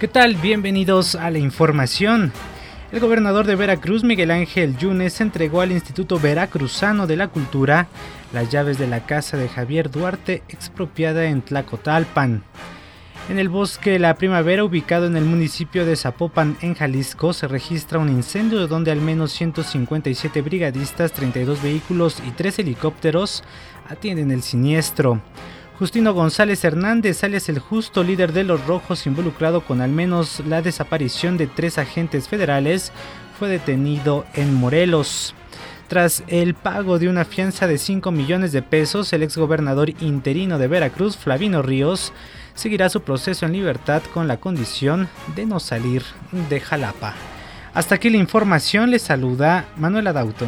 ¿Qué tal? Bienvenidos a la información. El gobernador de Veracruz, Miguel Ángel Yunes, entregó al Instituto Veracruzano de la Cultura las llaves de la casa de Javier Duarte expropiada en Tlacotalpan. En el bosque La Primavera, ubicado en el municipio de Zapopan, en Jalisco, se registra un incendio donde al menos 157 brigadistas, 32 vehículos y 3 helicópteros atienden el siniestro. Justino González Hernández, alias el justo líder de los rojos involucrado con al menos la desaparición de tres agentes federales, fue detenido en Morelos. Tras el pago de una fianza de 5 millones de pesos, el exgobernador interino de Veracruz, Flavino Ríos, seguirá su proceso en libertad con la condición de no salir de Jalapa. Hasta aquí la información, les saluda Manuel Adauto.